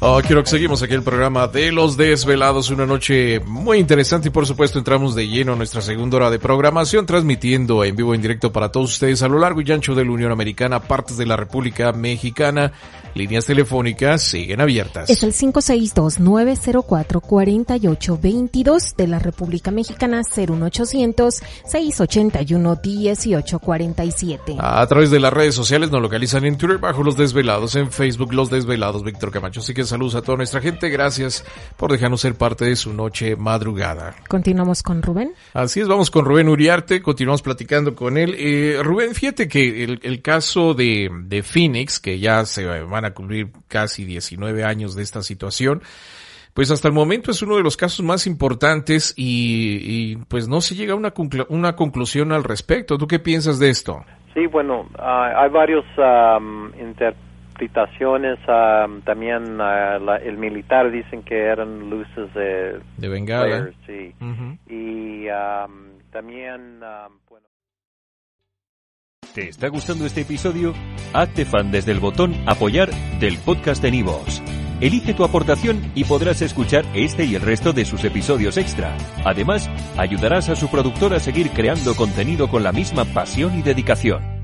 Oh, quiero que seguimos aquí el programa de Los Desvelados, una noche muy interesante y por supuesto entramos de lleno a nuestra segunda hora de programación, transmitiendo en vivo en directo para todos ustedes a lo largo y ancho de la Unión Americana, partes de la República Mexicana, líneas telefónicas siguen abiertas. Es el 562-904-4822 de la República Mexicana, 01800-681-1847. A través de las redes sociales nos localizan en Twitter bajo Los Desvelados, en Facebook Los Desvelados, Víctor Camacho. Así que saludos a toda nuestra gente. Gracias por dejarnos ser parte de su noche madrugada. Continuamos con Rubén. Así es, vamos con Rubén Uriarte, continuamos platicando con él. Eh, Rubén, fíjate que el, el caso de, de, Phoenix, que ya se van a cumplir casi 19 años de esta situación, pues hasta el momento es uno de los casos más importantes y, y pues no se llega a una, conclu una conclusión al respecto. ¿Tú qué piensas de esto? Sí, bueno, uh, hay varios um, interpretaciones. Um, también uh, la, el militar dicen que eran luces de, de bengala. Players, sí. Uh -huh. Y um, también, bueno. ¿Te está gustando este episodio? Hazte fan desde el botón Apoyar del podcast de Nivos. Elige tu aportación y podrás escuchar este y el resto de sus episodios extra. Además, ayudarás a su productor a seguir creando contenido con la misma pasión y dedicación.